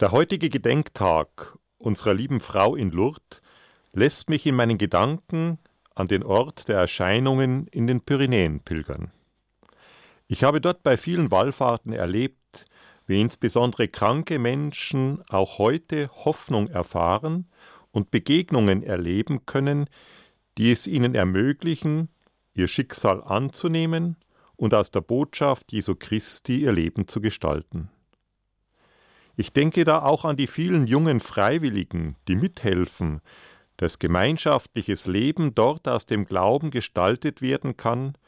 Der heutige Gedenktag unserer lieben Frau in Lourdes lässt mich in meinen Gedanken an den Ort der Erscheinungen in den Pyrenäen pilgern. Ich habe dort bei vielen Wallfahrten erlebt, wie insbesondere kranke Menschen auch heute Hoffnung erfahren und Begegnungen erleben können, die es ihnen ermöglichen, ihr Schicksal anzunehmen und aus der Botschaft Jesu Christi ihr Leben zu gestalten. Ich denke da auch an die vielen jungen Freiwilligen, die mithelfen, dass gemeinschaftliches Leben dort aus dem Glauben gestaltet werden kann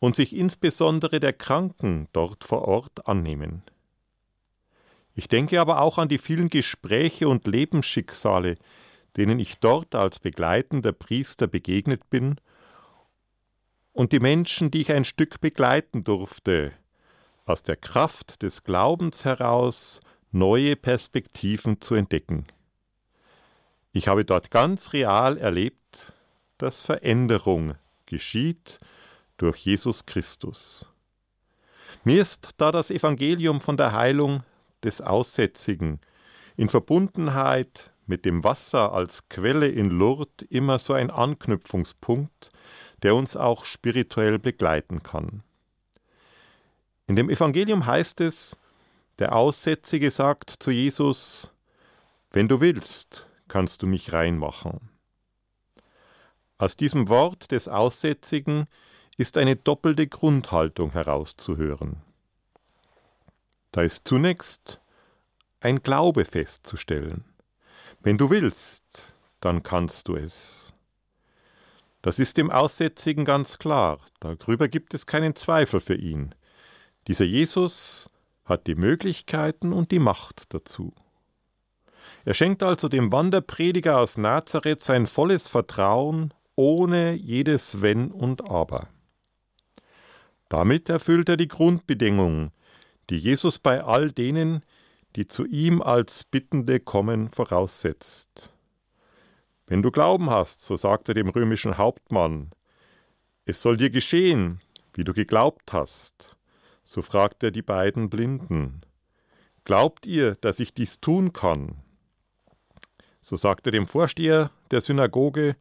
und sich insbesondere der Kranken dort vor Ort annehmen. Ich denke aber auch an die vielen Gespräche und Lebensschicksale, denen ich dort als begleitender Priester begegnet bin, und die Menschen, die ich ein Stück begleiten durfte, aus der Kraft des Glaubens heraus neue Perspektiven zu entdecken. Ich habe dort ganz real erlebt, dass Veränderung geschieht durch Jesus Christus. Mir ist da das Evangelium von der Heilung des Aussätzigen in Verbundenheit mit dem Wasser als Quelle in Lourdes immer so ein Anknüpfungspunkt, der uns auch spirituell begleiten kann. In dem Evangelium heißt es, der Aussätzige sagt zu Jesus, wenn du willst, kannst du mich reinmachen. Aus diesem Wort des Aussätzigen ist eine doppelte Grundhaltung herauszuhören. Da ist zunächst ein Glaube festzustellen. Wenn du willst, dann kannst du es. Das ist dem Aussätzigen ganz klar, darüber gibt es keinen Zweifel für ihn. Dieser Jesus hat die Möglichkeiten und die Macht dazu. Er schenkt also dem Wanderprediger aus Nazareth sein volles Vertrauen ohne jedes Wenn und Aber. Damit erfüllt er die Grundbedingungen, die Jesus bei all denen, die zu ihm als Bittende kommen, voraussetzt. Wenn du Glauben hast, so sagt er dem römischen Hauptmann, es soll dir geschehen, wie du geglaubt hast. So fragt er die beiden Blinden. Glaubt ihr, dass ich dies tun kann? So sagt er dem Vorsteher der Synagoge,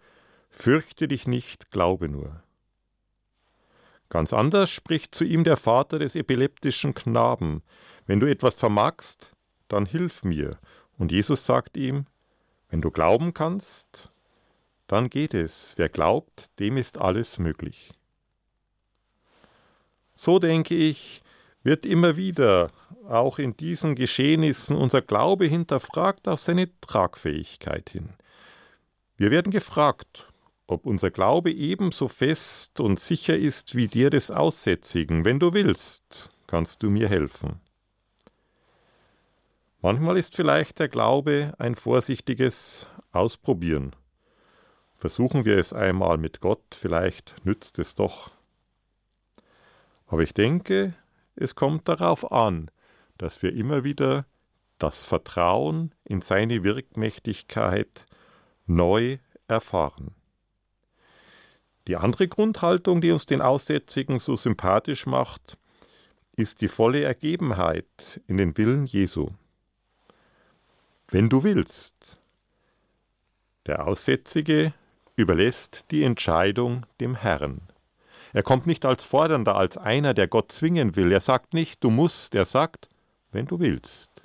Fürchte dich nicht, glaube nur. Ganz anders spricht zu ihm der Vater des epileptischen Knaben, Wenn du etwas vermagst, dann hilf mir. Und Jesus sagt ihm, Wenn du glauben kannst, dann geht es. Wer glaubt, dem ist alles möglich. So denke ich, wird immer wieder auch in diesen Geschehnissen unser Glaube hinterfragt auf seine Tragfähigkeit hin. Wir werden gefragt, ob unser Glaube ebenso fest und sicher ist wie der des Aussätzigen. Wenn du willst, kannst du mir helfen. Manchmal ist vielleicht der Glaube ein vorsichtiges Ausprobieren. Versuchen wir es einmal mit Gott, vielleicht nützt es doch. Aber ich denke, es kommt darauf an, dass wir immer wieder das Vertrauen in seine Wirkmächtigkeit neu erfahren. Die andere Grundhaltung, die uns den Aussätzigen so sympathisch macht, ist die volle Ergebenheit in den Willen Jesu. Wenn du willst. Der Aussätzige überlässt die Entscheidung dem Herrn. Er kommt nicht als Fordernder, als einer, der Gott zwingen will. Er sagt nicht, du musst, er sagt, wenn du willst.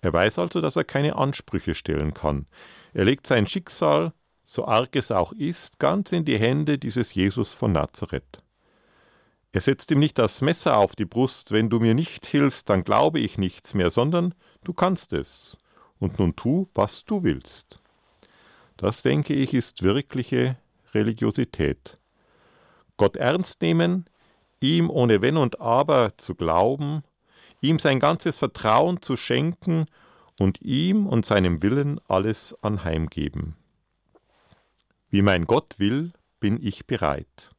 Er weiß also, dass er keine Ansprüche stellen kann. Er legt sein Schicksal, so arg es auch ist, ganz in die Hände dieses Jesus von Nazareth. Er setzt ihm nicht das Messer auf die Brust, wenn du mir nicht hilfst, dann glaube ich nichts mehr, sondern du kannst es. Und nun tu, was du willst. Das, denke ich, ist wirkliche Religiosität. Gott ernst nehmen, ihm ohne Wenn und Aber zu glauben, ihm sein ganzes Vertrauen zu schenken und ihm und seinem Willen alles anheimgeben. Wie mein Gott will, bin ich bereit.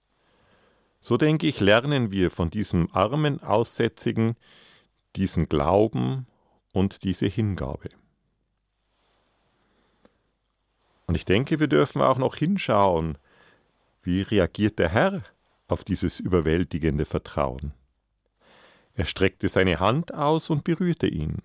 So denke ich, lernen wir von diesem armen Aussätzigen diesen Glauben und diese Hingabe. Und ich denke, wir dürfen auch noch hinschauen, wie reagiert der Herr auf dieses überwältigende Vertrauen? Er streckte seine Hand aus und berührte ihn.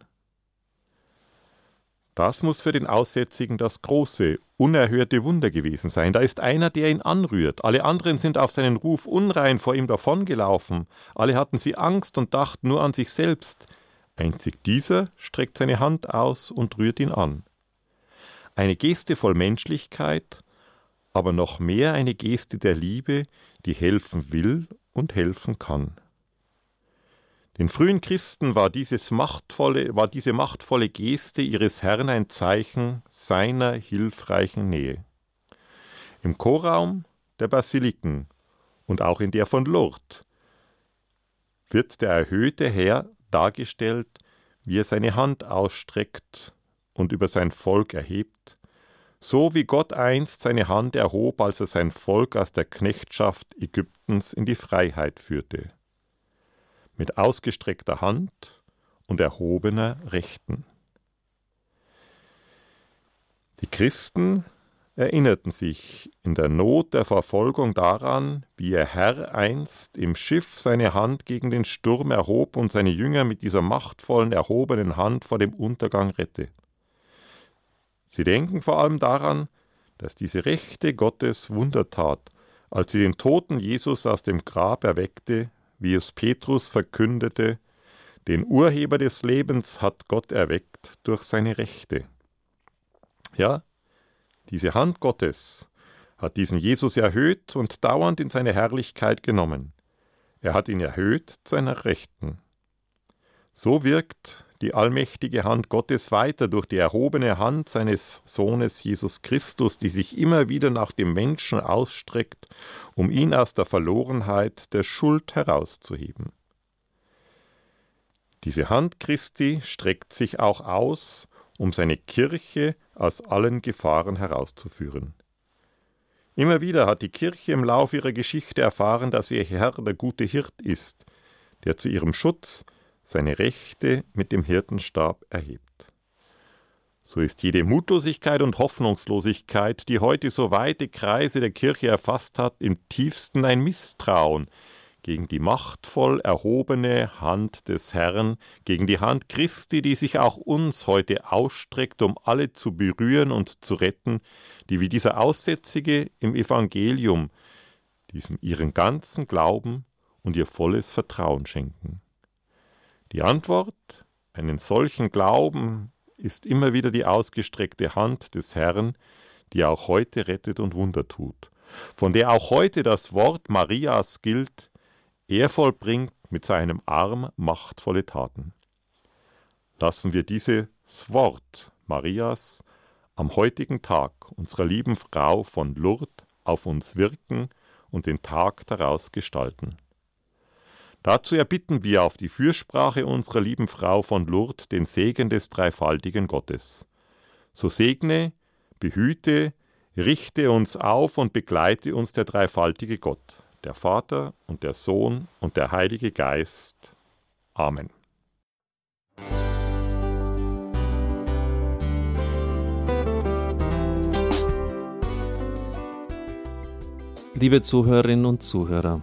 Das muss für den Aussätzigen das große, unerhörte Wunder gewesen sein. Da ist einer, der ihn anrührt. Alle anderen sind auf seinen Ruf unrein vor ihm davongelaufen. Alle hatten sie Angst und dachten nur an sich selbst. Einzig dieser streckt seine Hand aus und rührt ihn an. Eine Geste voll Menschlichkeit, aber noch mehr eine Geste der Liebe, die helfen will und helfen kann. Den frühen Christen war, machtvolle, war diese machtvolle Geste ihres Herrn ein Zeichen seiner hilfreichen Nähe. Im Chorraum der Basiliken und auch in der von Lourdes wird der erhöhte Herr dargestellt, wie er seine Hand ausstreckt und über sein Volk erhebt, so wie Gott einst seine Hand erhob, als er sein Volk aus der Knechtschaft Ägyptens in die Freiheit führte mit ausgestreckter Hand und erhobener Rechten. Die Christen erinnerten sich in der Not der Verfolgung daran, wie ihr Herr einst im Schiff seine Hand gegen den Sturm erhob und seine Jünger mit dieser machtvollen erhobenen Hand vor dem Untergang rette. Sie denken vor allem daran, dass diese Rechte Gottes Wunder tat, als sie den toten Jesus aus dem Grab erweckte wie es Petrus verkündete, den Urheber des Lebens hat Gott erweckt durch seine Rechte. Ja, diese Hand Gottes hat diesen Jesus erhöht und dauernd in seine Herrlichkeit genommen. Er hat ihn erhöht zu einer Rechten. So wirkt die allmächtige Hand Gottes weiter durch die erhobene Hand seines Sohnes Jesus Christus, die sich immer wieder nach dem Menschen ausstreckt, um ihn aus der Verlorenheit der Schuld herauszuheben. Diese Hand Christi streckt sich auch aus, um seine Kirche aus allen Gefahren herauszuführen. Immer wieder hat die Kirche im Lauf ihrer Geschichte erfahren, dass ihr Herr der gute Hirt ist, der zu ihrem Schutz seine Rechte mit dem Hirtenstab erhebt. So ist jede Mutlosigkeit und Hoffnungslosigkeit, die heute so weite Kreise der Kirche erfasst hat, im tiefsten ein Misstrauen gegen die machtvoll erhobene Hand des Herrn, gegen die Hand Christi, die sich auch uns heute ausstreckt, um alle zu berühren und zu retten, die wie dieser Aussätzige im Evangelium diesem ihren ganzen Glauben und ihr volles Vertrauen schenken. Die Antwort, einen solchen Glauben, ist immer wieder die ausgestreckte Hand des Herrn, die auch heute rettet und Wunder tut, von der auch heute das Wort Marias gilt, er vollbringt mit seinem Arm machtvolle Taten. Lassen wir dieses Wort Marias am heutigen Tag unserer lieben Frau von Lourdes auf uns wirken und den Tag daraus gestalten. Dazu erbitten wir auf die Fürsprache unserer lieben Frau von Lourdes den Segen des dreifaltigen Gottes. So segne, behüte, richte uns auf und begleite uns der dreifaltige Gott, der Vater und der Sohn und der Heilige Geist. Amen. Liebe Zuhörerinnen und Zuhörer,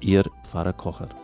Ihr Pfarrer Kocher.